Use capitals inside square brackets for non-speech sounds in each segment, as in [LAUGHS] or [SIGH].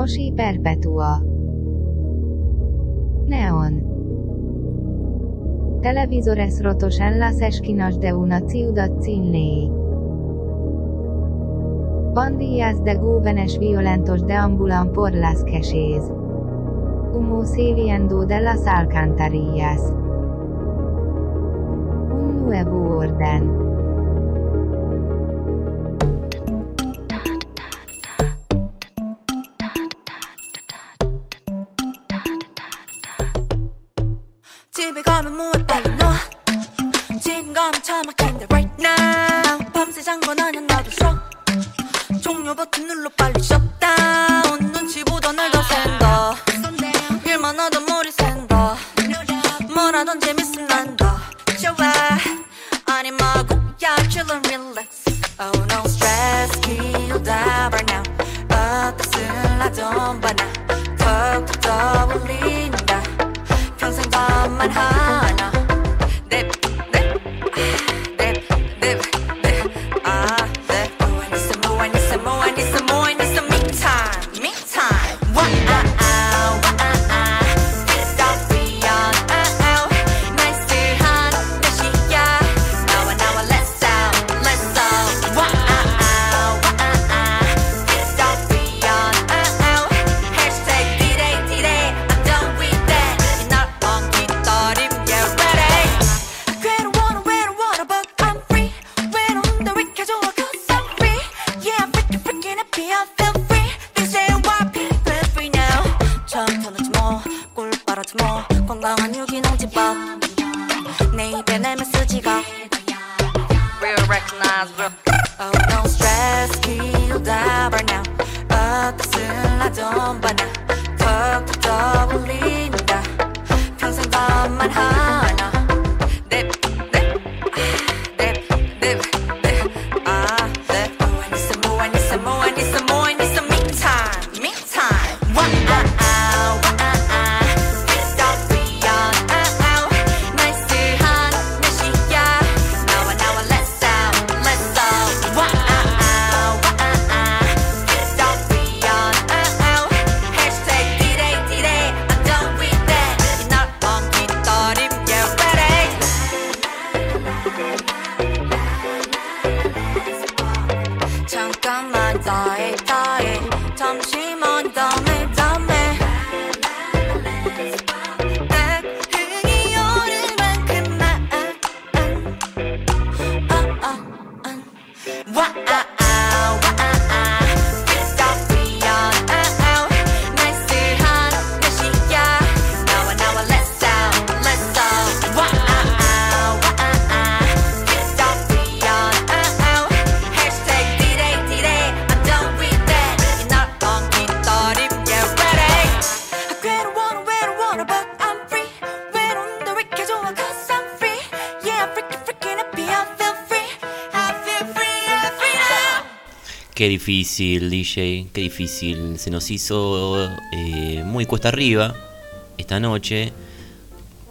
Moshi Perpetua Neon Televisores rotos en las esquinas de una ciudad sin ley. Pandillas de jóvenes violentos deambulan por las calles. Humo saliendo de las alcantarillas. Un nuevo orden. 건강한 유기농 집밥. 내 입에 내면 쓰지가. Real recognize, real. Oh, no stress, right now. 어떻을 하던 바나. 턱턱 떠올린다. 평생 밤만 하 Qué difícil, DJ, qué difícil. Se nos hizo eh, muy cuesta arriba esta noche.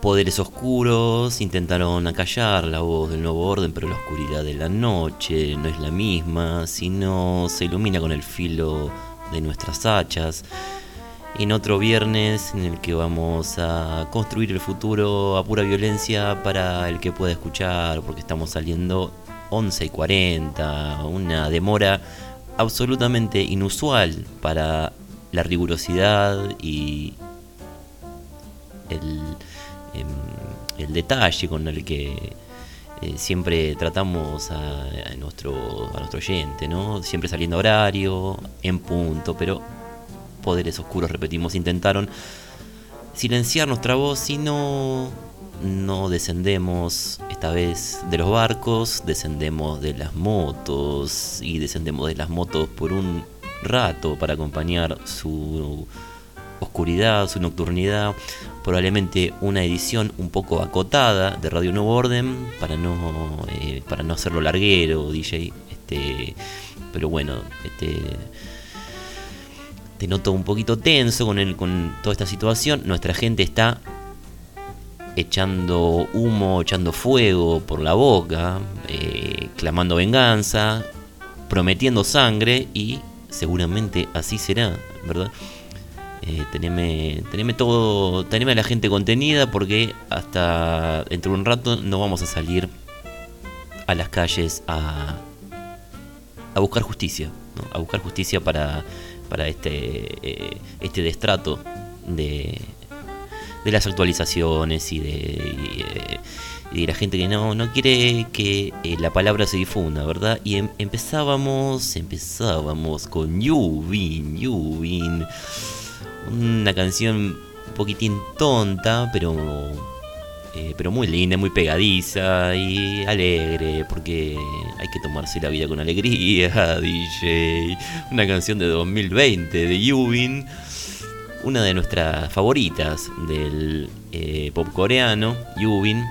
Poderes oscuros intentaron acallar la voz del nuevo orden, pero la oscuridad de la noche no es la misma, sino se ilumina con el filo de nuestras hachas. En otro viernes en el que vamos a construir el futuro a pura violencia para el que pueda escuchar, porque estamos saliendo 11 y 40, una demora absolutamente inusual para la rigurosidad y el, em, el detalle con el que eh, siempre tratamos a, a nuestro, a nuestro oyente, ¿no? Siempre saliendo a horario, en punto, pero poderes oscuros, repetimos, intentaron silenciar nuestra voz y no, no descendemos esta vez de los barcos, descendemos de las motos y descendemos de las motos por un rato para acompañar su oscuridad, su nocturnidad, probablemente una edición un poco acotada de Radio Nuevo Orden para no eh, para no hacerlo larguero, DJ, este, pero bueno, este te noto un poquito tenso con el, con toda esta situación. Nuestra gente está echando humo, echando fuego por la boca, eh, clamando venganza, prometiendo sangre y seguramente así será, ¿verdad? Eh, teneme, teneme todo, teneme a la gente contenida porque hasta dentro de un rato no vamos a salir a las calles a, a buscar justicia, a buscar justicia para, para este, eh, este destrato de, de las actualizaciones y de, eh, de la gente que no, no quiere que eh, la palabra se difunda, ¿verdad? Y em- empezábamos, empezábamos con Yubin, Yubin, una canción un poquitín tonta, pero eh, pero muy linda, muy pegadiza y alegre, porque hay que tomarse la vida con alegría, [LAUGHS] DJ. Una canción de 2020 de Yubin, una de nuestras favoritas del eh, pop coreano, Yubin.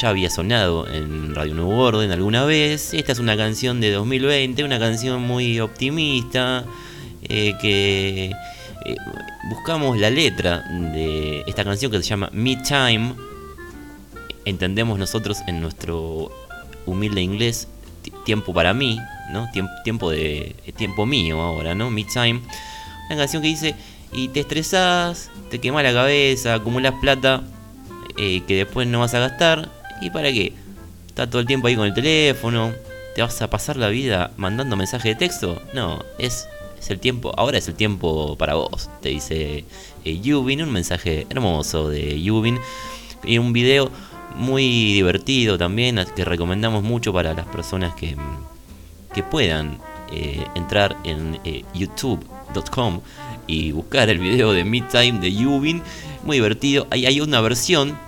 Ya había sonado en Radio Nuevo Orden alguna vez. Esta es una canción de 2020, una canción muy optimista, eh, que eh, buscamos la letra de esta canción que se llama Me Time entendemos nosotros en nuestro humilde inglés ti- tiempo para mí, ¿no? Tiemp- tiempo de tiempo mío ahora, ¿no? Me time. Una canción que dice y te estresás, te quemas la cabeza, acumulas plata eh, que después no vas a gastar y para qué? Estás todo el tiempo ahí con el teléfono, te vas a pasar la vida mandando mensaje de texto? No, es es el tiempo, ahora es el tiempo para vos, te dice eh, Yubin, un mensaje hermoso de Yubin y un video muy divertido también que recomendamos mucho para las personas que, que puedan eh, entrar en youtube.com y buscar el video de Midtime de Yubin muy divertido hay, hay una versión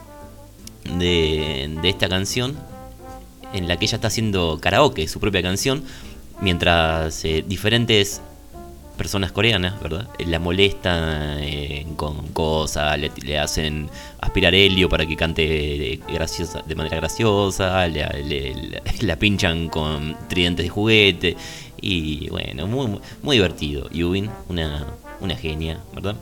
de, de esta canción en la que ella está haciendo karaoke su propia canción mientras eh, diferentes personas coreanas, ¿verdad? Eh, La molestan eh, con cosas, le, hacen aspirar helio para que cante de manera graciosa, le- [LAUGHS] la pinchan con tridentes de juguete y bueno, muy, muy divertido. Yubin, una, una genia, ¿verdad?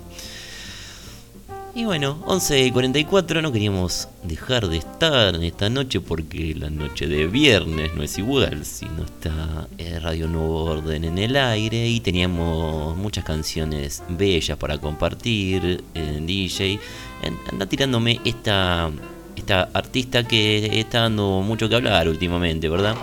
Y bueno, 11.44 no queríamos dejar de estar en esta noche porque la noche de viernes no es igual si no está eh, Radio Nuevo Orden en el aire y teníamos muchas canciones bellas para compartir en DJ. Anda tirándome esta, esta artista que está dando mucho que hablar últimamente, ¿verdad?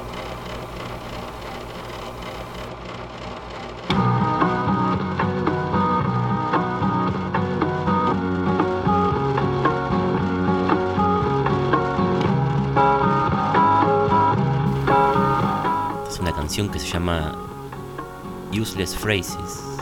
Useless Phrases.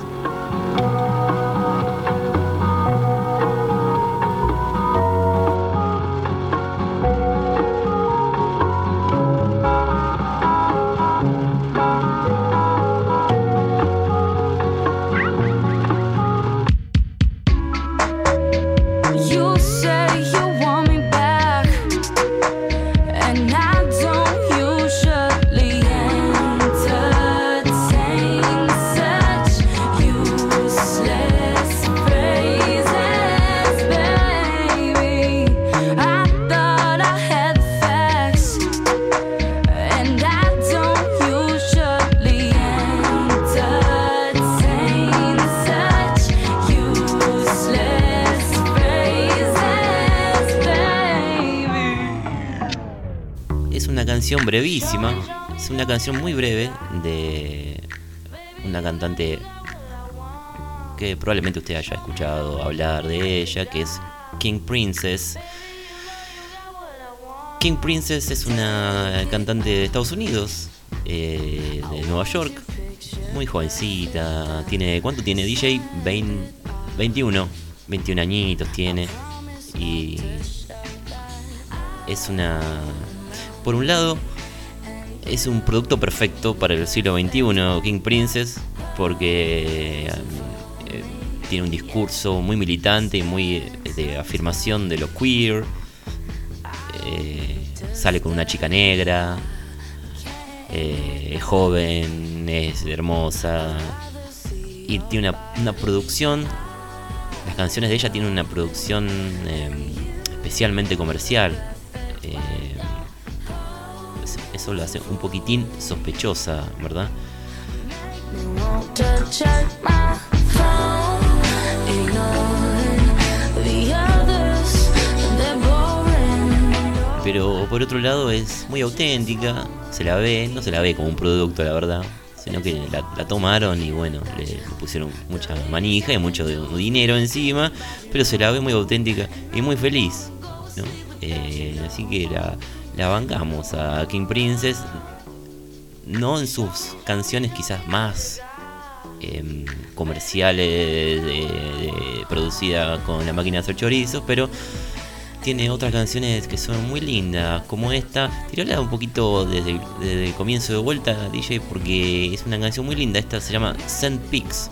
Es una canción muy breve de una cantante que probablemente usted haya escuchado hablar de ella, que es King Princess. King Princess es una cantante de Estados Unidos, eh, de Nueva York, muy jovencita, tiene ¿cuánto tiene DJ? 20 21, 21 añitos tiene y es una por un lado es un producto perfecto para el siglo XXI King Princess porque eh, tiene un discurso muy militante y muy eh, de afirmación de lo queer. Eh, sale con una chica negra es joven es hermosa y tiene una, una producción las canciones de ella tienen una producción especialmente comercial la hace un poquitín sospechosa, ¿verdad? Pero por otro lado es muy auténtica, se la ve, no se la ve como un producto, la verdad, sino que la, tomaron y bueno, le, pusieron mucha manija y mucho dinero encima, pero se la ve muy auténtica y muy feliz. ¿no? Eh, así que la, la bancamos a King Princess, no en sus canciones quizás más em, comerciales, producidas con la máquina de hacer chorizos, pero tiene otras canciones que son muy lindas, como esta. Tirala un poquito desde, el comienzo de vuelta, DJ, porque es una canción muy linda. Esta se llama Sand Pigs.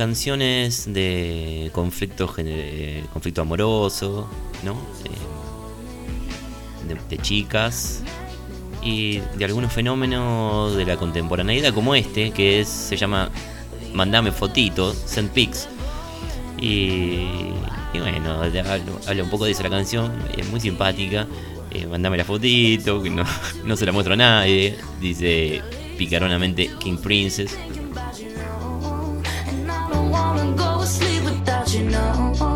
Canciones de conflicto, conflicto amoroso, ¿no? Eh, de, chicas y de algunos fenómenos de la contemporaneidad como este, que es, se llama Mandame fotito, Send Pics. Y, bueno, habla, un poco de esa la canción, es muy simpática. Eh, mandame la fotito, no, [LAUGHS] no se la muestro a nadie. Dice picaronamente King Princess. Esta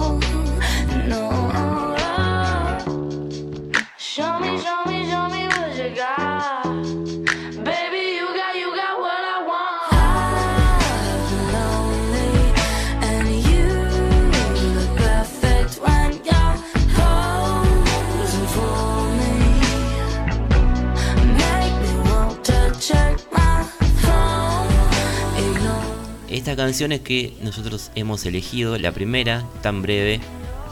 canción es que nosotros hemos elegido, la primera, tan breve,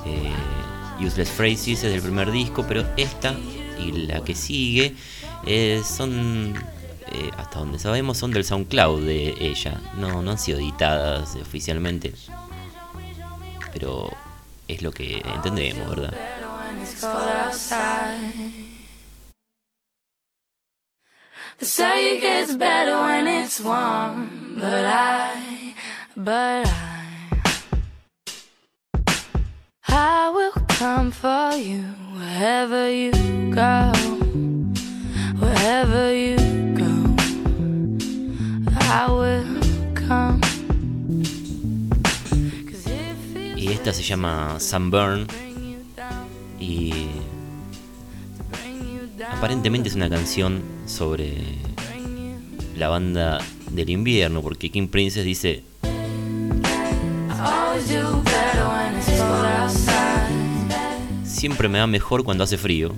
eh, Useless Phrases, es del primer disco, pero esta y la que sigue eh, son, eh, hasta donde sabemos, son del SoundCloud de ella. No, no han sido editadas oficialmente, pero es lo que entendemos, ¿verdad? But you go, wherever you come. Y esta se llama Sunburn y aparentemente es una canción sobre la banda del invierno, porque King Princess dice... Siempre me va mejor cuando hace frío.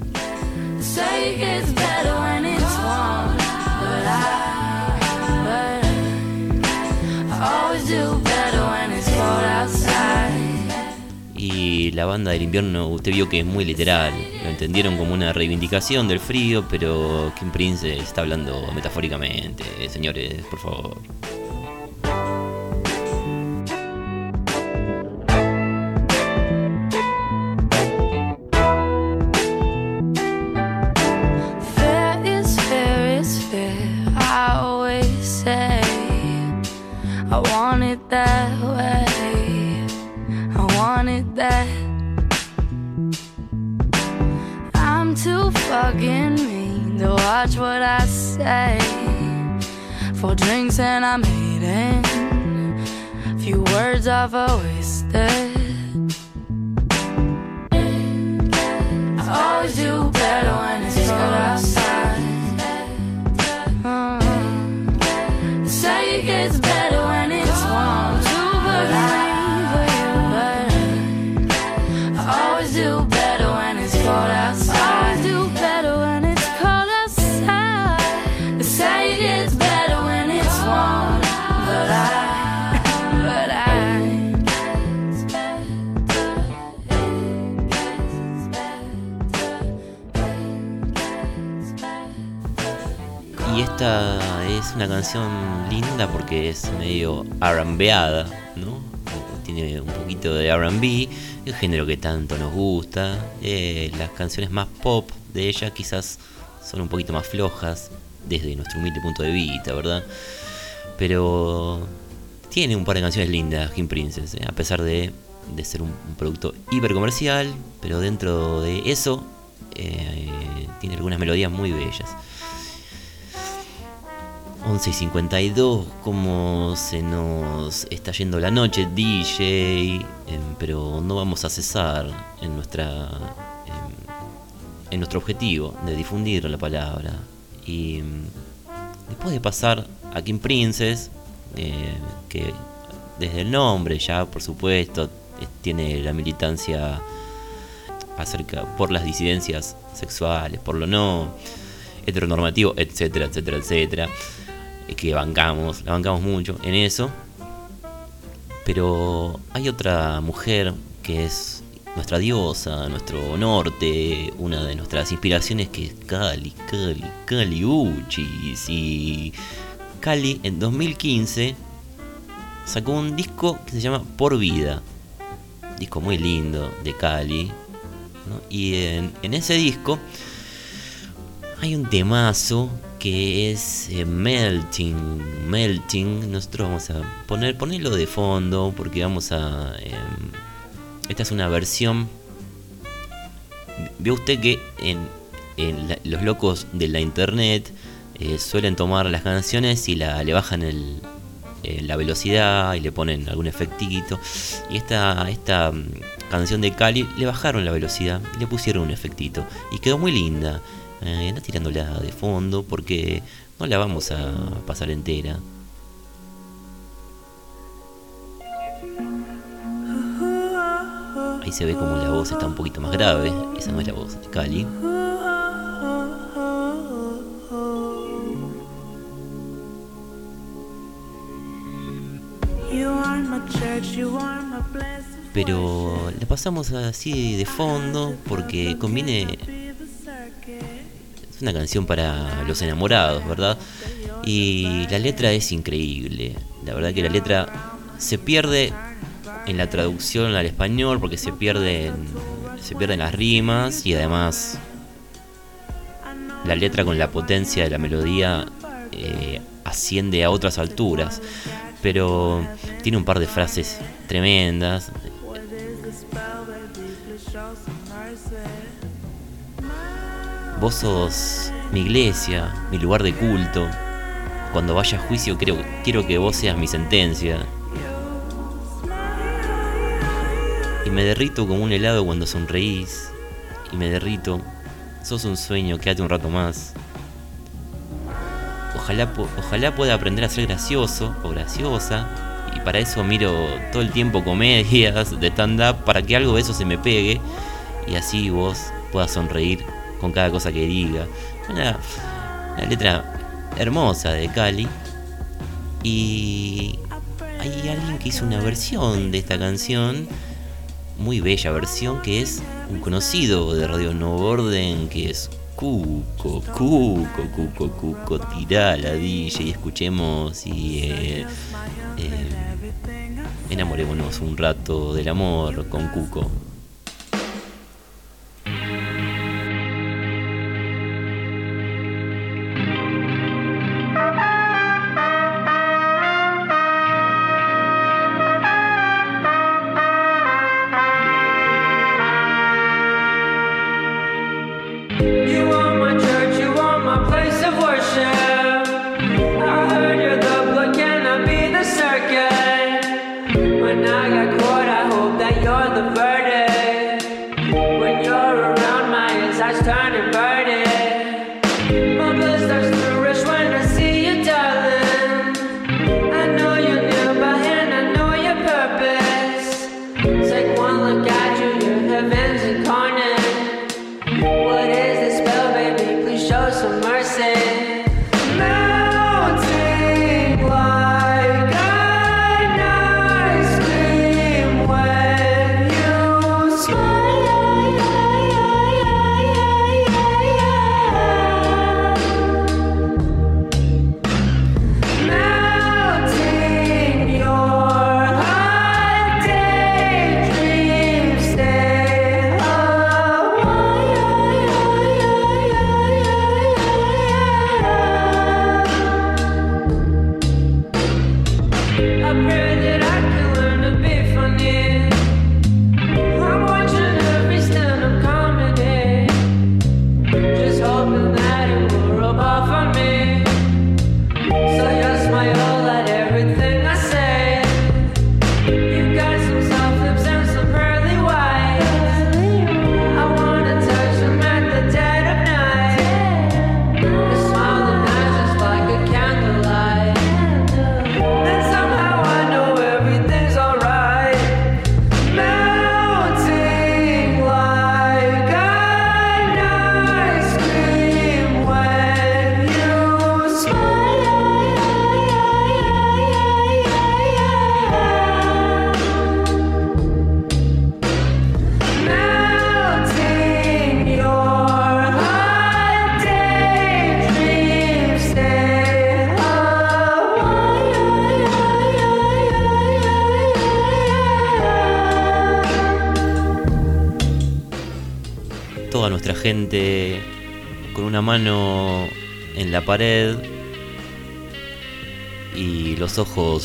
y la banda del invierno usted vio que es muy literal, lo entendieron como una reivindicación del frío, pero Kim Prince está hablando metafóricamente, señores, por favor. Four drinks and I'm eating. Few words I've always said. I always do better when it's cold outside. Esta es una canción linda porque es medio R&Beada, ¿no? Tiene un poquito de R&B, el género que tanto nos gusta. Eh, las canciones más pop de ella quizás son un poquito más flojas desde nuestro humilde punto de vista, ¿verdad? Pero tiene un par de canciones lindas, Kim Princess, ¿eh? a pesar de, de, ser un, un, producto hiper comercial, pero dentro de eso eh, tiene algunas melodías muy bellas. 11 y 52, como se nos está yendo la noche, DJ, eh, pero no vamos a cesar en nuestra eh, en nuestro objetivo de difundir la palabra. Y después de pasar a Kim Princess, eh, que desde el nombre ya por supuesto tiene la militancia acerca por las disidencias sexuales, por lo no heteronormativo, etcétera, etcétera, etcétera que bancamos, la bancamos mucho en eso. Pero hay otra mujer que es nuestra diosa, nuestro norte, una de nuestras inspiraciones que es Cali, Cali, Cali Uchis. Y Cali en 2015 sacó un disco que se llama Por Vida. Disco muy lindo de Cali. Y en ese disco hay un temazo que es eh, Melting. Melting. Nosotros vamos a poner, ponerlo de fondo porque vamos a... Eh, esta es una versión... Ve usted que en, los locos de la internet eh, suelen tomar las canciones y la, le bajan el, eh, la velocidad y le ponen algún efectito. Y esta, esta um, canción de Cali le bajaron la velocidad y le pusieron un efectito. Y quedó muy linda eh, tirándola de fondo porque no la vamos a pasar entera. Ahí se ve como la voz está un poquito más grave. Esa no es la voz de Cali. Pero la pasamos así de fondo porque conviene una canción para los enamorados, ¿verdad? Y la letra es increíble. La verdad que la letra se pierde en la traducción al español porque se pierden, se pierden las rimas y además la letra con la potencia de la melodía eh, asciende a otras alturas. Pero tiene un par de frases tremendas. Vos sos mi iglesia, mi lugar de culto. Cuando vaya a juicio quiero, que vos seas mi sentencia. Y me derrito como un helado cuando sonreís. Y me derrito. Sos un sueño, quédate un rato más. Ojalá, ojalá pueda aprender a ser gracioso o graciosa. Y para eso miro todo el tiempo comedias de stand-up para que algo de eso se me pegue. Y así vos puedas sonreír con cada cosa que diga. Una, letra hermosa de Cali. Y hay alguien que hizo una versión de esta canción, muy bella versión, que es un conocido de Radio Nuevo Orden, que es Cuco, Cuco, Cuco, Cuco, tirá la DJ y escuchemos y eh, eh, enamorémonos un rato del amor con Cuco.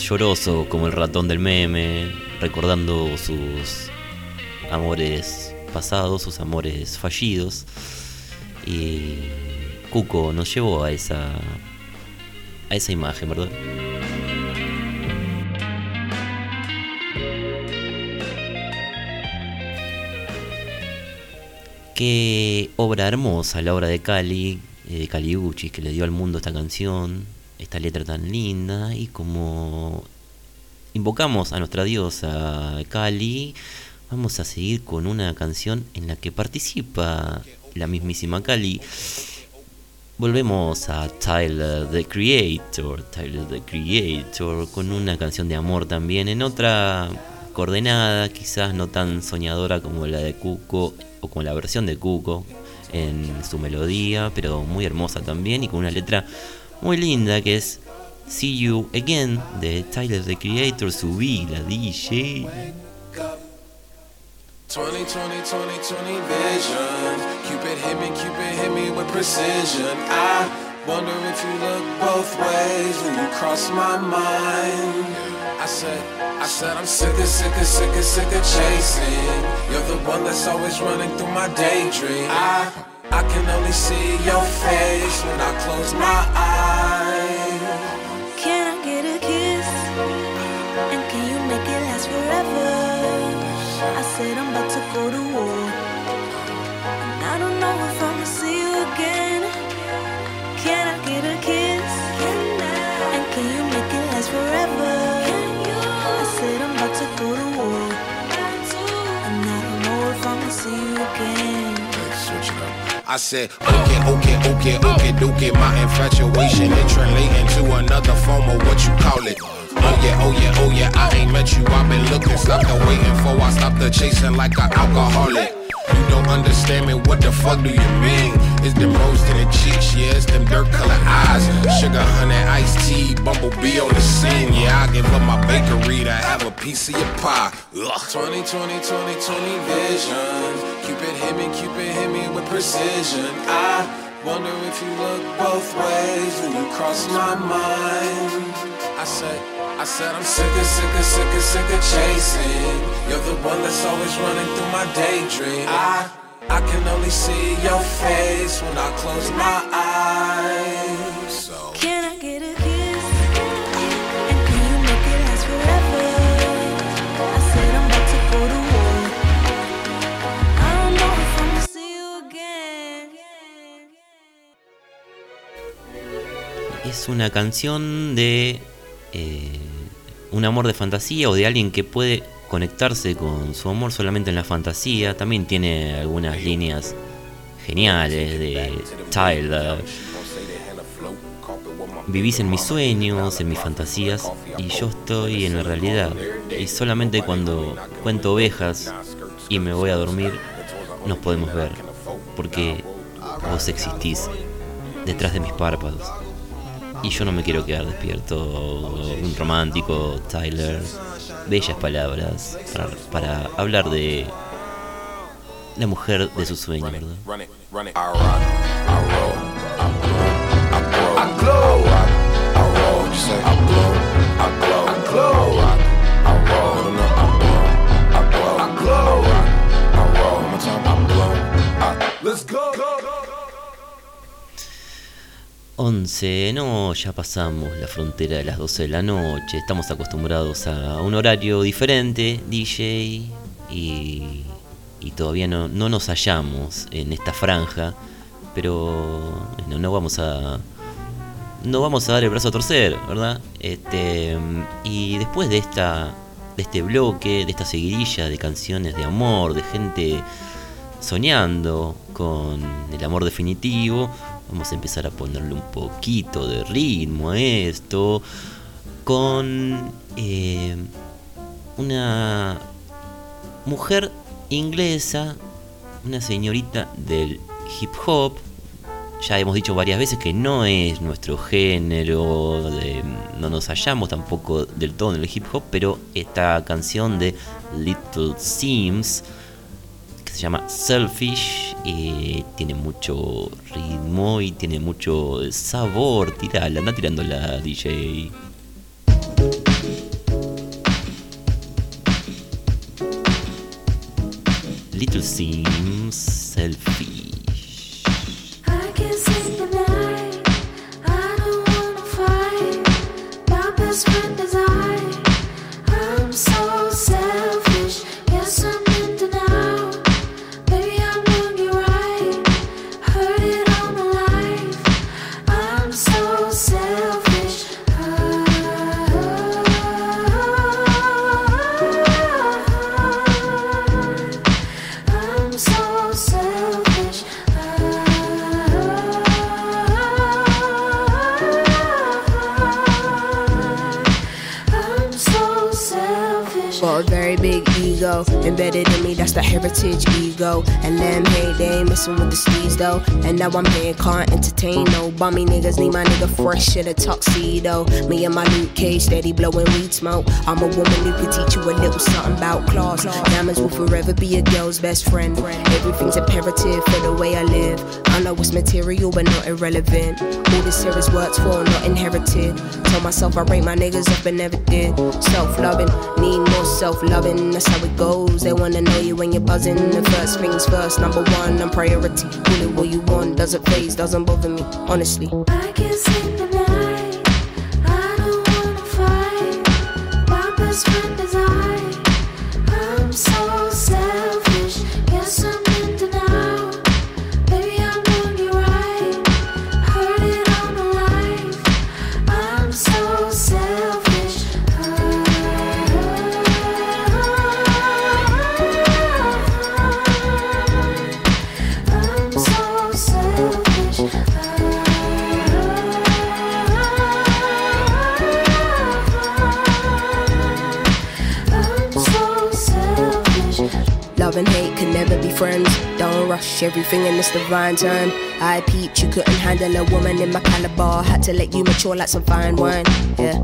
Ojos llorosos como el ratón del meme, recordando sus amores pasados, sus amores fallidos. Y Cuco nos llevó a esa a esa imagen, ¿verdad? Qué obra hermosa la obra de Cali, eh, de Caligucci, que le dio al mundo esta canción, esta letra tan linda, y como invocamos a nuestra diosa Cali, vamos a seguir con una canción en la que participa la mismísima Cali. Volvemos a Tyler the Creator, Tyler the Creator, con una canción de amor también, en otra coordenada, quizás no tan soñadora como la de Cuco o con la versión de Cuco en su melodía, pero muy hermosa también y con una letra muy linda que es See You Again de Tyler the Creator, subí la DJ. 20, 20, 20, 20 vision. Cupid hit me, Cupid hit me with precision. I wonder if you look both ways when you cross my mind. I said, I said I'm sick of, sick of, sick of, sick of chasing. You're the one that's always running through my daydream. I, I can only see your face when I close my eyes. I said, okay, okay, okay, okay, okay. My infatuation it translating to another form of what you call it. Oh yeah, oh yeah, oh yeah, I ain't met you. I've been looking, stopped the waiting for. I stopped the chasing like an alcoholic. You don't understand me, what the fuck do you mean? It's them rose to the cheeks, yeah, it's them dirt color eyes. Sugar, honey, iced tea, bumblebee on the scene. Yeah, I give up my bakery to have a piece of your pie. Ugh. 20, 20, 20, 20 vision. Cupid hit me, Cupid hit me with precision. I wonder if you look both ways when you cross my mind. I said. I said I'm sick of, sick of, sick of, sick of chasing. You're the one that's always running through my daydream. I, I can only see your face when I close my eyes. So. Can I get a kiss? And can you make it last forever? I said I'm about to go to war. I don't know if I'm gonna see you again. Es una canción de eh, un amor de fantasía o de alguien que puede conectarse con su amor solamente en la fantasía. También tiene algunas líneas geniales de Tyler. Vivís en mis sueños, en mis fantasías, y yo estoy en la realidad. Y solamente cuando cuento ovejas y me voy a dormir, nos podemos ver. Porque vos existís detrás de mis párpados. Y yo no me quiero quedar despierto. Un romántico, Tyler. Bellas palabras para, hablar de la mujer de su sueño, ¿verdad? 11, no, ya pasamos la frontera de las 12 de la noche, estamos acostumbrados a un horario diferente, DJ, y, y todavía no, no nos hallamos en esta franja, pero bueno, no vamos a no vamos a dar el brazo a torcer, ¿verdad? Este, y después de esta de este bloque, de esta seguidilla de canciones de amor, de gente soñando con el amor definitivo, vamos a empezar a ponerle un poquito de ritmo a esto, con eh, una mujer inglesa, una señorita del hip hop, ya hemos dicho varias veces que no es nuestro género, no nos hallamos tampoco del todo en el hip hop, pero esta canción de Little Sims, se llama Selfish, eh, tiene mucho ritmo y tiene mucho sabor. Tirala, anda tirando la DJ. Little Sims Selfish. Ego embedded in me, that's the heritage ego. And them hate, they ain't messing with the steez though. And now I'm here, can't entertain no bummy niggas. Need my nigga fresh in a tuxedo. Me and my Luke Cage steady blowing weed smoke. I'm a woman who can teach you a little something about class. Diamonds will forever be a girl's best friend. Everything's imperative for the way I live. I know it's material, but not irrelevant. All this here is worked for, not inherited. Told myself I rate my niggas up and never did. Self loving, need more self loving. That's how it goes. They wanna know you when you're buzzing. The first things first, number one, I'm priority. Call it what you want, doesn't phase, doesn't bother me, honestly. I at be friends. Don't rush everything in this divine time. I peeped, you couldn't handle a woman in my caliber. Had to let you mature like some fine wine. Yeah.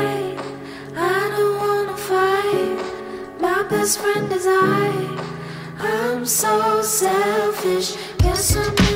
Best friend is I. I'm so selfish. Yes, I'm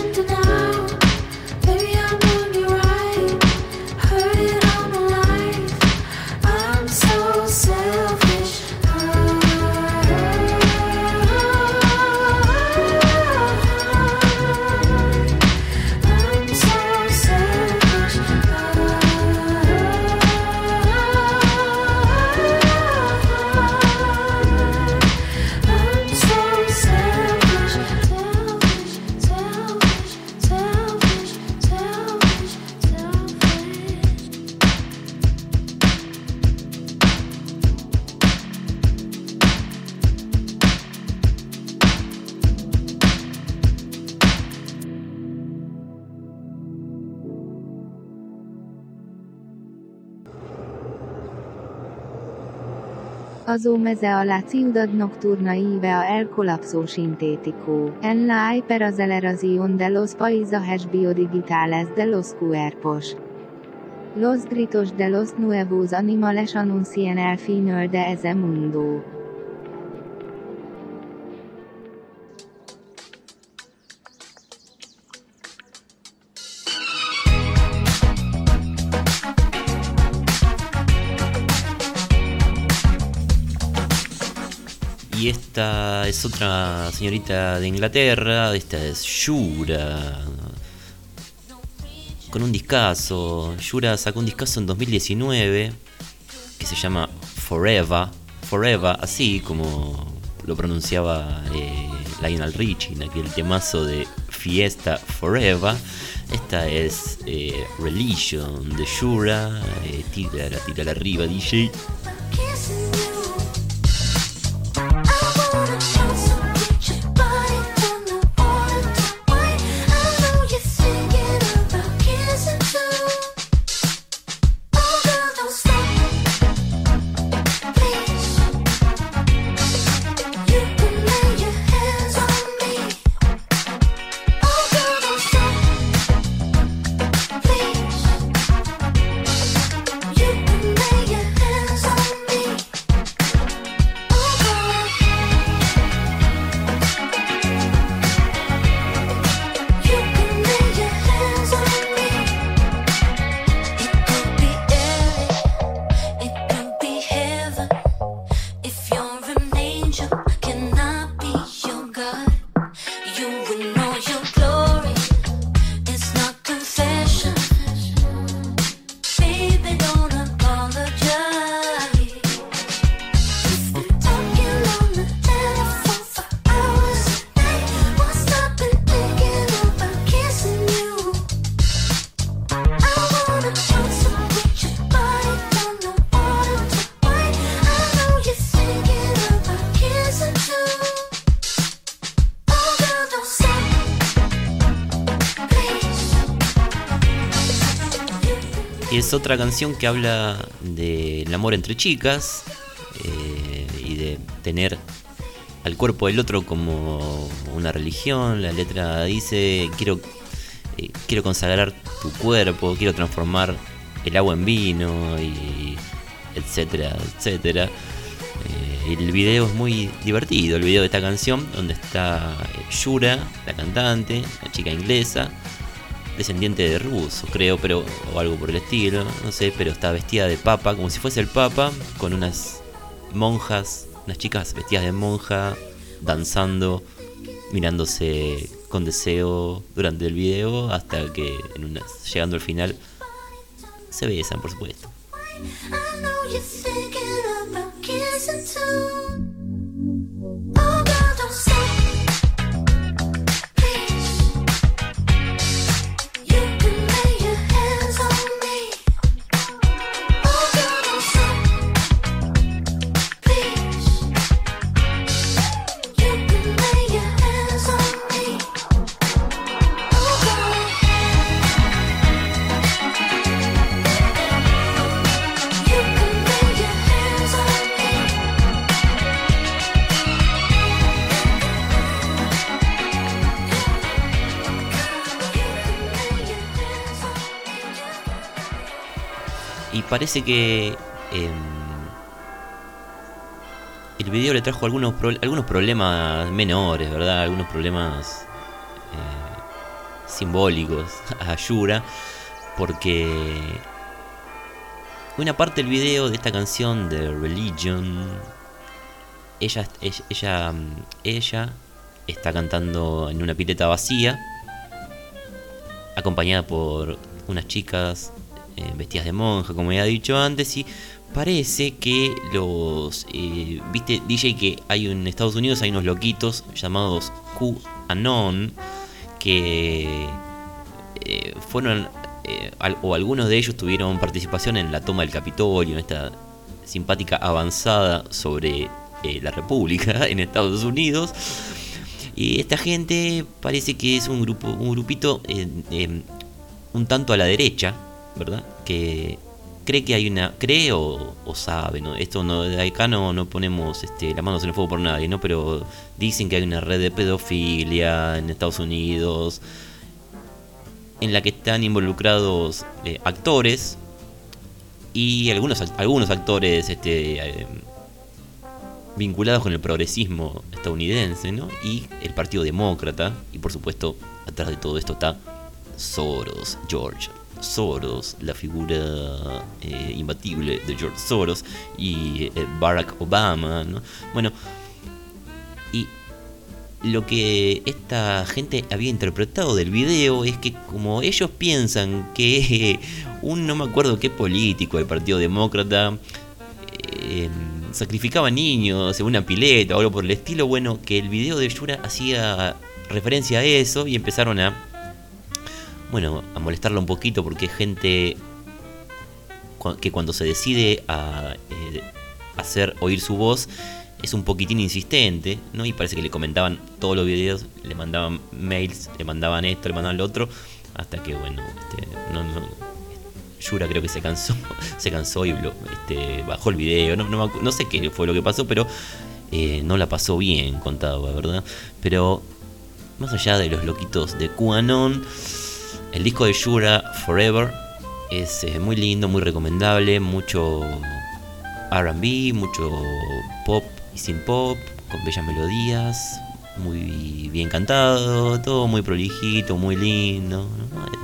Azó meze alla ciudad nocturna ive a el colapso sintético. En la aceleración de los paisajes biodigitales de los cuerpos. Los gritos de los nuevos animales anuncian el final de ese mundo. Y esta es otra señorita de Inglaterra, esta es Shura. Con un discazo. Shura sacó un discazo en 2019 que se llama Forever. Forever, así como lo pronunciaba eh, Lionel Richie en aquel temazo de Fiesta Forever. Esta es eh, Religion de Shura. Eh, tira, tira arriba, DJ. Es otra canción que habla del amor entre chicas eh, y de tener al cuerpo del otro como una religión. La letra dice, quiero, eh, quiero consagrar tu cuerpo, quiero transformar el agua en vino, y etcétera, etcétera. Eh, el video es muy divertido, el video de esta canción, donde está Yura, la cantante, la chica inglesa, descendiente de ruso, creo, pero o algo por el estilo, no sé, pero está vestida de papa, como si fuese el papa, con unas monjas, unas chicas vestidas de monja, danzando, mirándose con deseo durante el video, hasta que en una, llegando al final se besan, por supuesto. Parece que em, el video le trajo algunos, algunos problemas menores, ¿verdad? Algunos problemas eh, simbólicos [LAUGHS] a Yura. Porque una parte del video de esta canción de Religion, ella, ella, ella, mm, ella está cantando en una pileta vacía, acompañada por unas chicas eh, vestidas de monja, como ya he dicho antes, y parece que los... eh, Viste, DJ, que hay en Estados Unidos hay unos loquitos llamados QAnon, que eh, fueron, eh, o algunos de ellos tuvieron participación en la toma del Capitolio, en esta simpática avanzada sobre la República [LAUGHS] en Estados Unidos. Y esta gente parece que es un grupo, un grupito un tanto a la derecha, ¿verdad? Que cree que hay una, cree o, o sabe. Esto no, acá no, no ponemos este, las manos en el fuego por nadie, ¿no? Pero dicen que hay una red de pedofilia en Estados Unidos, en la que están involucrados eh, actores y algunos, algunos actores este, eh, vinculados con el progresismo estadounidense, ¿no? Y el Partido Demócrata, y por supuesto, atrás de todo esto está Soros, George Soros, la figura eh, imbatible de George Soros y eh, Barack Obama, ¿no? Bueno, y lo que esta gente había interpretado del video es que como ellos piensan que un no me acuerdo qué político del Partido Demócrata eh, sacrificaba niños en una pileta o algo por el estilo, bueno, que el video de Yura hacía referencia a eso y empezaron a bueno, a molestarla un poquito porque es gente que cuando se decide a eh, hacer oír su voz es un poquitín insistente, ¿no? Y parece que le comentaban todos los videos, le mandaban mails, le mandaban esto, le mandaban lo otro, hasta que, bueno, este, no, no, Yura creo que se cansó, [LAUGHS] se cansó y este, bajó el video, no, no, no sé qué fue lo que pasó, pero eh, no la pasó bien contado, ¿verdad? Pero más allá de los loquitos de QAnon, el disco de Yura Forever es eh, muy lindo, muy recomendable, mucho RB, mucho pop y sin pop, con bellas melodías, muy bien cantado, todo muy prolijito, muy lindo,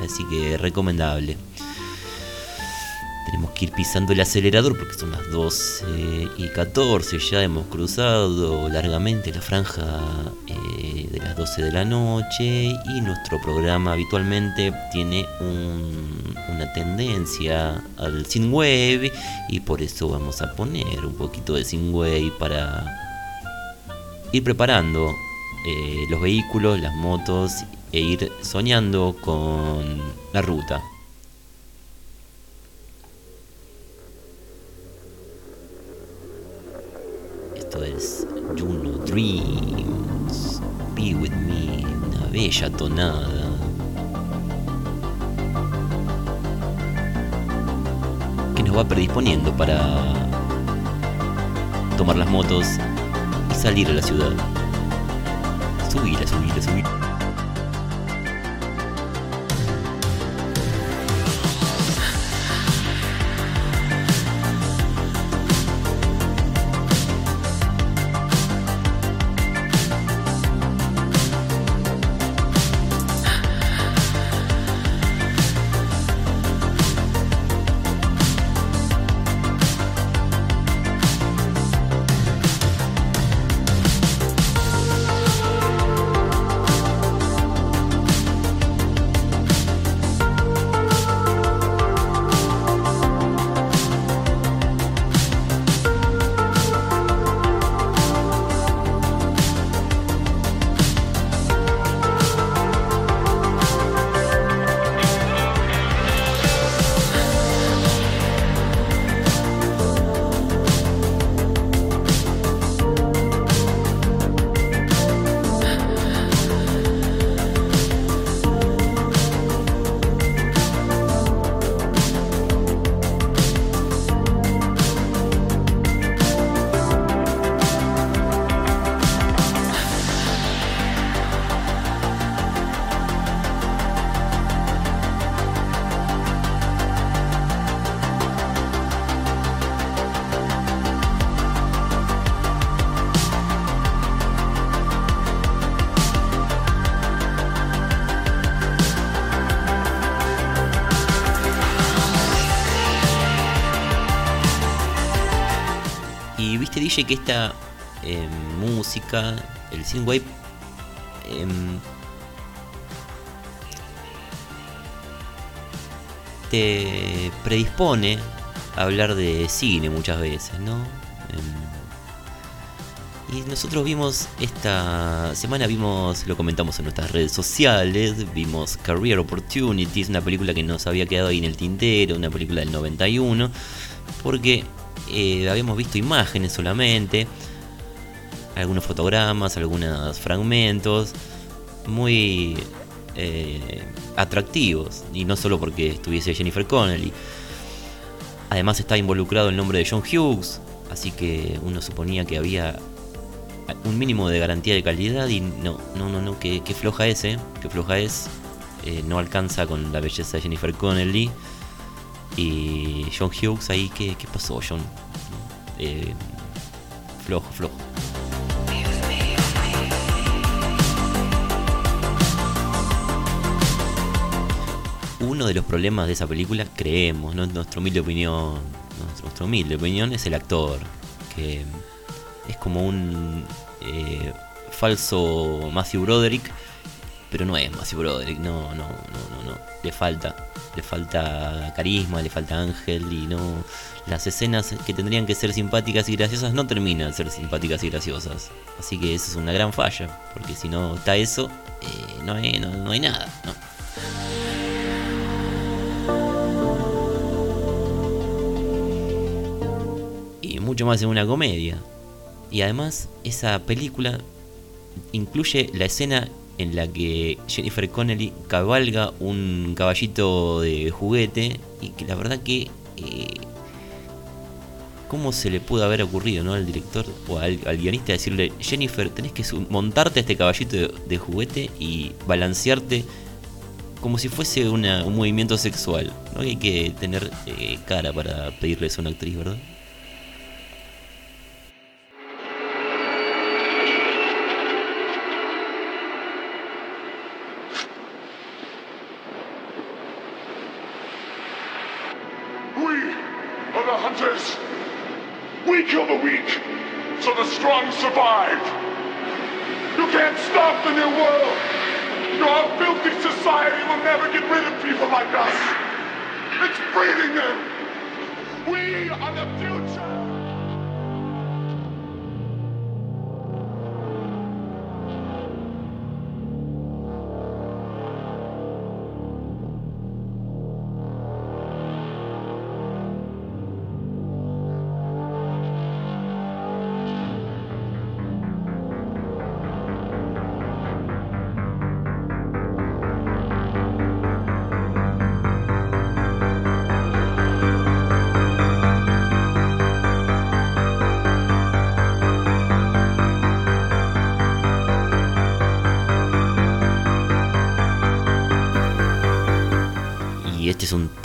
así que recomendable. Tenemos que ir pisando el acelerador porque son las 12 y 14. Ya hemos cruzado largamente la franja eh, de las 12 de la noche. Y nuestro programa habitualmente tiene un- una tendencia al synthwave. Y por eso vamos a poner un poquito de synthwave para ir preparando eh, los vehículos, las motos e ir soñando con la ruta. Esto es Juno Dreams. Be with me. Una bella tonada. Que nos va predisponiendo para tomar las motos y salir a la ciudad. Subir, subir, subir. Que esta eh, música, el synthwave, em, te predispone a hablar de cine muchas veces, ¿no? Em, y nosotros vimos esta semana, vimos, lo comentamos en nuestras redes sociales, vimos Career Opportunities, una película que nos había quedado ahí en el tintero, una película del 91, porque eh, habíamos visto imágenes solamente, algunos fotogramas, algunos fragmentos, muy eh, atractivos, y no solo porque estuviese Jennifer Connelly. Además está involucrado el nombre de John Hughes, así que uno suponía que había un mínimo de garantía de calidad y no, no, no, no, que, que floja es, eh, que floja es, eh, no alcanza con la belleza de Jennifer Connelly Y John Hughes ahí, ¿qué, qué pasó, John? Eh, flojo, flojo. Uno de los problemas de esa película, creemos, ¿no? nuestra humilde opinión, nuestra, humilde opinión es el actor, que es como un eh, falso Matthew Broderick, pero no es Matthew Broderick, no, no, no, no, no, le falta, le falta carisma, le falta ángel y no, las escenas que tendrían que ser simpáticas y graciosas no terminan de ser simpáticas y graciosas, así que eso es una gran falla, porque si no está eso, eh, no, hay, no, no hay nada, ¿no? y mucho más en una comedia. Y además, esa película incluye la escena en la que Jennifer Connelly cabalga un caballito de juguete y que la verdad que... eh, ¿Cómo se le pudo haber ocurrido ¿no? al director o al, guionista decirle, Jennifer, tenés que montarte a este caballito de, juguete y balancearte como si fuese una- un movimiento sexual? ¿no? Hay que tener eh, cara para pedirle eso a una actriz, ¿verdad? The hunters. We kill the weak, so the strong survive. You can't stop the new world. Your filthy society will never get rid of people like us. It's breeding them.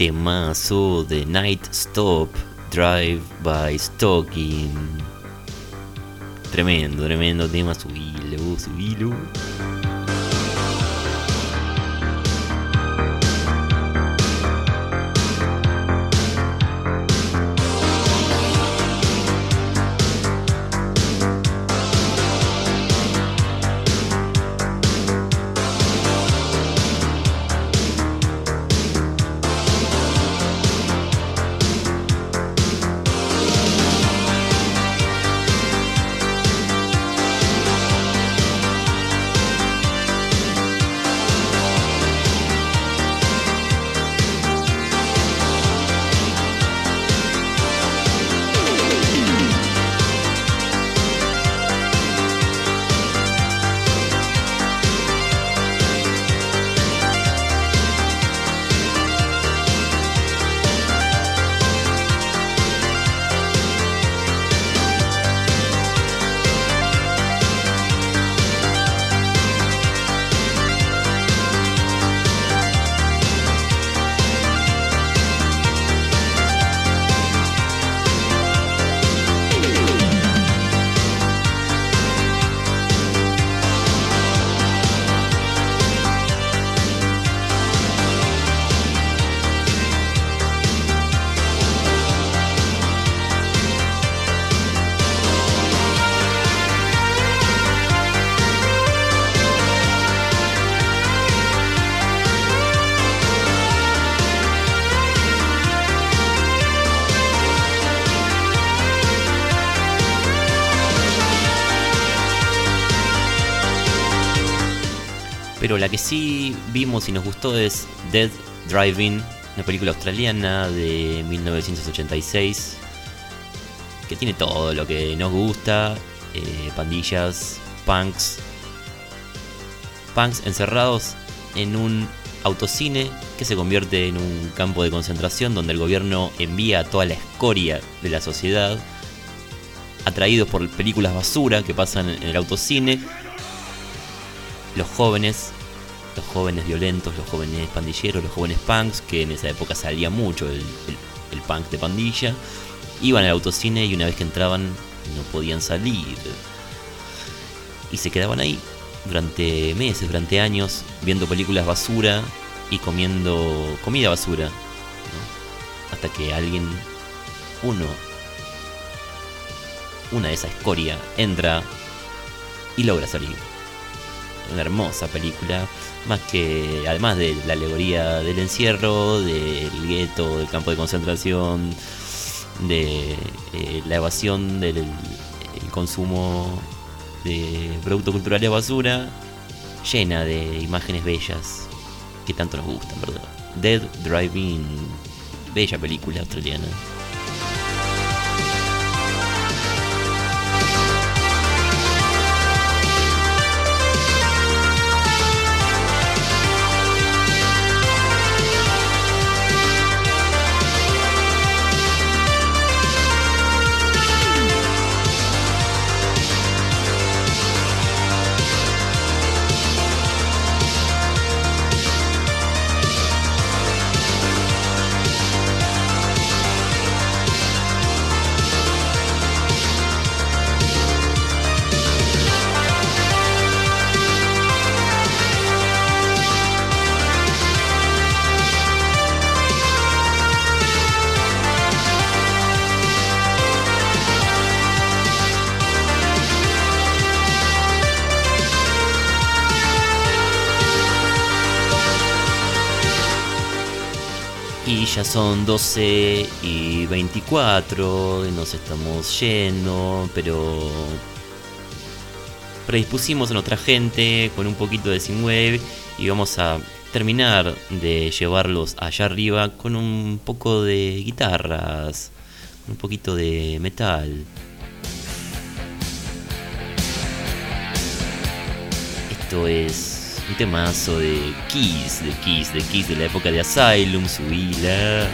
Temazo de Night Stop Drive by Stalking. Tremendo, tremendo tema, subilo, subilo. La que sí vimos y nos gustó es Dead Driving, una película australiana de 1986 que tiene todo lo que nos gusta, eh, pandillas, punks, punks encerrados en un autocine que se convierte en un campo de concentración donde el gobierno envía a toda la escoria de la sociedad, atraídos por películas basura que pasan en el autocine, los jóvenes los jóvenes violentos, los jóvenes pandilleros, los jóvenes punks, que en esa época salía mucho el, el- punk de pandilla, iban al autocine y una vez que entraban no podían salir. Y se quedaban ahí durante meses, durante años, viendo películas basura y comiendo comida basura. Hasta que alguien, uno, una de esa escoria, entra y logra salir. Una hermosa película, más que además de la alegoría del encierro, del gueto, del campo de concentración, de eh, la evasión del el consumo de productos culturales basura, llena de imágenes bellas que tanto nos gustan, ¿verdad? Dead Driving, bella película australiana. Son 12 y 24, y nos estamos yendo, pero predispusimos a nuestra gente con un poquito de Wave y vamos a terminar de llevarlos allá arriba con un poco de guitarras, un poquito de metal. Esto es un temazo de Kiss, de Kiss, de Kiss de la época de Asylum, subila.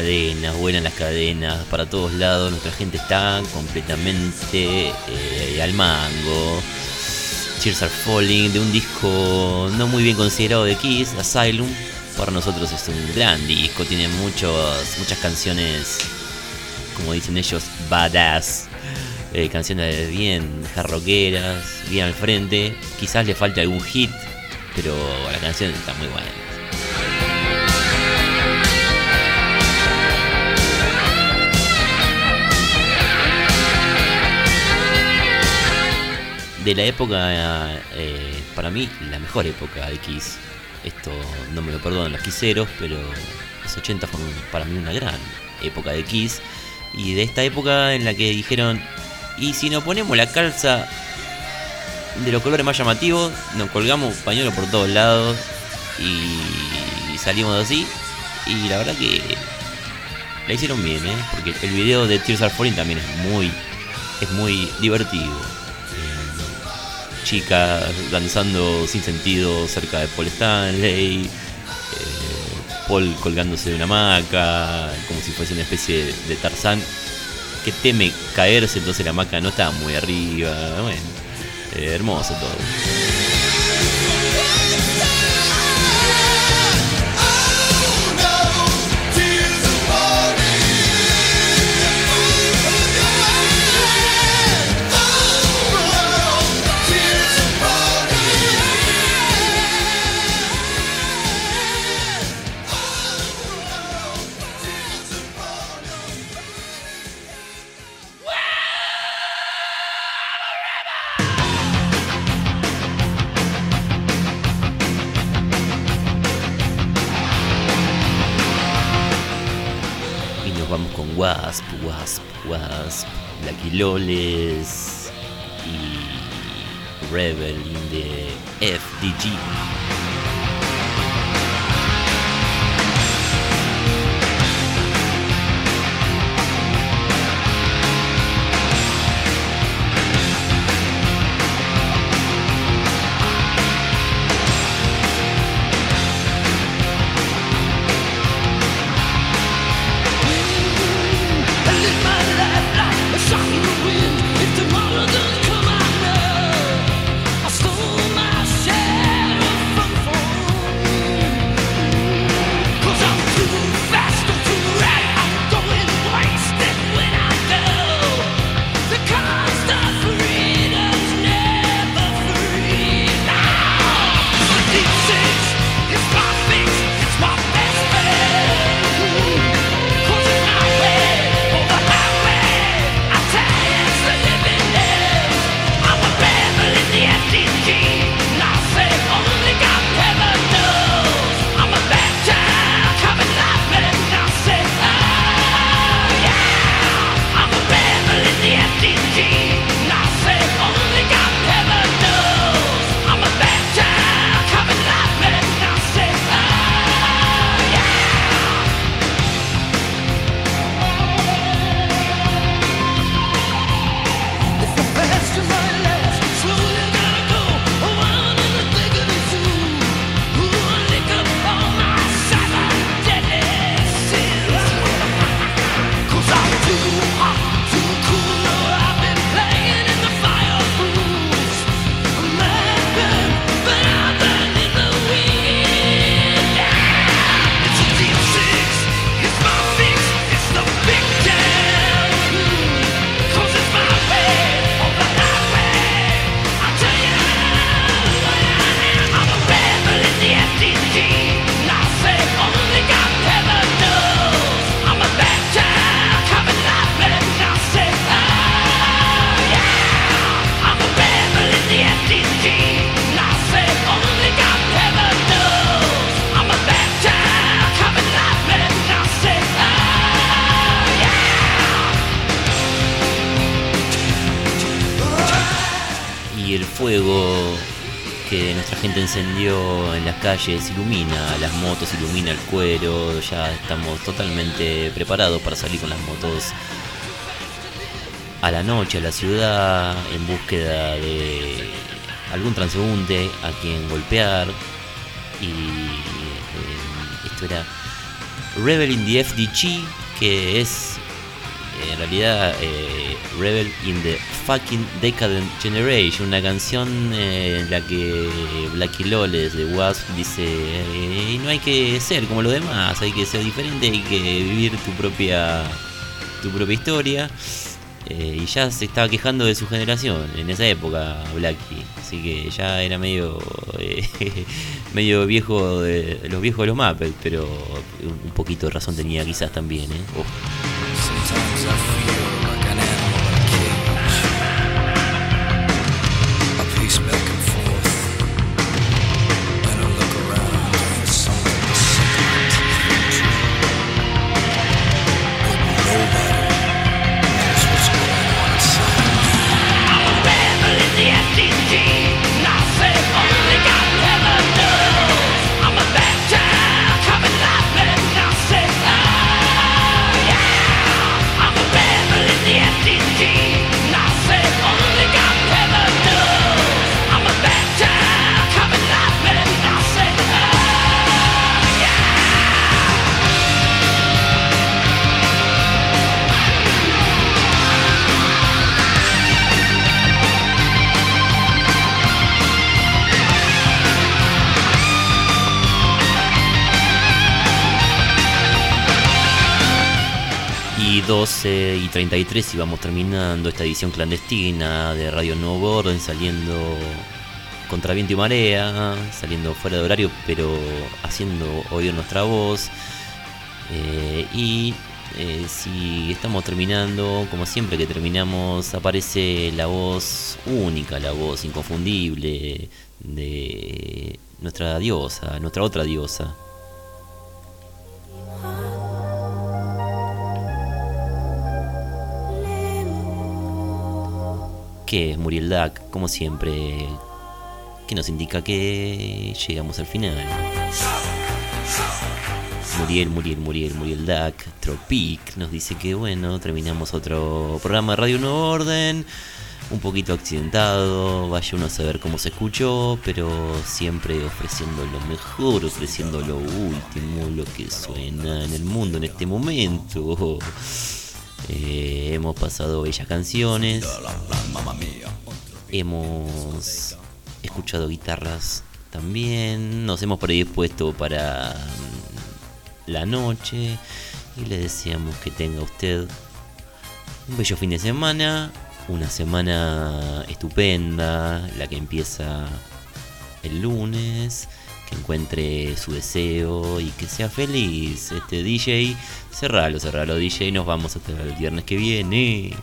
Cadenas, vuelan las cadenas para todos lados. Nuestra gente está completamente eh, al mango. Tears Are Falling, de un disco no muy bien considerado de Kiss, Asylum. Para nosotros es un gran disco, tiene muchos, muchas canciones, como dicen ellos, badass. Eh, canciones bien jarroqueras, bien al frente. Quizás le falte algún hit, pero la canción está muy buena. De la época, eh, para mí, la mejor época de Kiss. Esto no me lo perdonan los quiseros, pero los 80 fueron para mí una gran época de Kiss. Y de esta época en la que dijeron, y si nos ponemos la calza de los colores más llamativos, nos colgamos pañuelos por todos lados y salimos así. Y la verdad que la hicieron bien, ¿eh? Porque el video de Tears Are Falling también es muy, es muy divertido. Chicas danzando sin sentido cerca de Paul Stanley. eh, Paul colgándose de una hamaca, como si fuese una especie de, de Tarzán que teme caerse, entonces la hamaca no está muy arriba. Bueno, eh, hermoso todo. Wasp, Lucky Loles y Rebel in the FDG. Ilumina las motos, ilumina el cuero. Ya estamos totalmente preparados para salir con las motos a la noche a la ciudad en búsqueda de algún transeúnte a quien golpear. Y eh, esto era Rebel in the FDG, que es en realidad eh, Rebel in the Fucking Decadent Generation, una canción eh, en la que Blackie Loles de Wasp dice: eh, No hay que ser como los demás, hay que ser diferente, hay que vivir tu propia, tu propia historia. Eh, y ya se estaba quejando de su generación en esa época, Blackie. Así que ya era medio eh, [LAUGHS] medio viejo de los viejos de los Muppets, pero un poquito de razón tenía quizás también. ¿eh? 33 y vamos terminando esta edición clandestina de Radio Nuevo Orden saliendo contra viento y marea, saliendo fuera de horario pero haciendo oír nuestra voz. Eh, y eh, si estamos terminando, como siempre que terminamos, aparece la voz única, la voz inconfundible de nuestra diosa, nuestra otra diosa. Que es Muriel Duck, como siempre, que nos indica que llegamos al final. Muriel, Muriel, Muriel, Muriel Duck, Tropic, nos dice que bueno, terminamos otro programa de Radio Nuevo Orden, un poquito accidentado, vaya uno a saber cómo se escuchó, pero siempre ofreciendo lo mejor, ofreciendo lo último, lo que suena en el mundo en este momento. Eh, hemos pasado bellas canciones. Hemos escuchado guitarras también. Nos hemos predispuesto para mm, la noche. Y le deseamos que tenga usted un bello fin de semana. Una semana estupenda. La que empieza el lunes. Que encuentre su deseo y que sea feliz. Este DJ, cerralo, cerralo DJ. Nos vamos hasta el viernes que viene.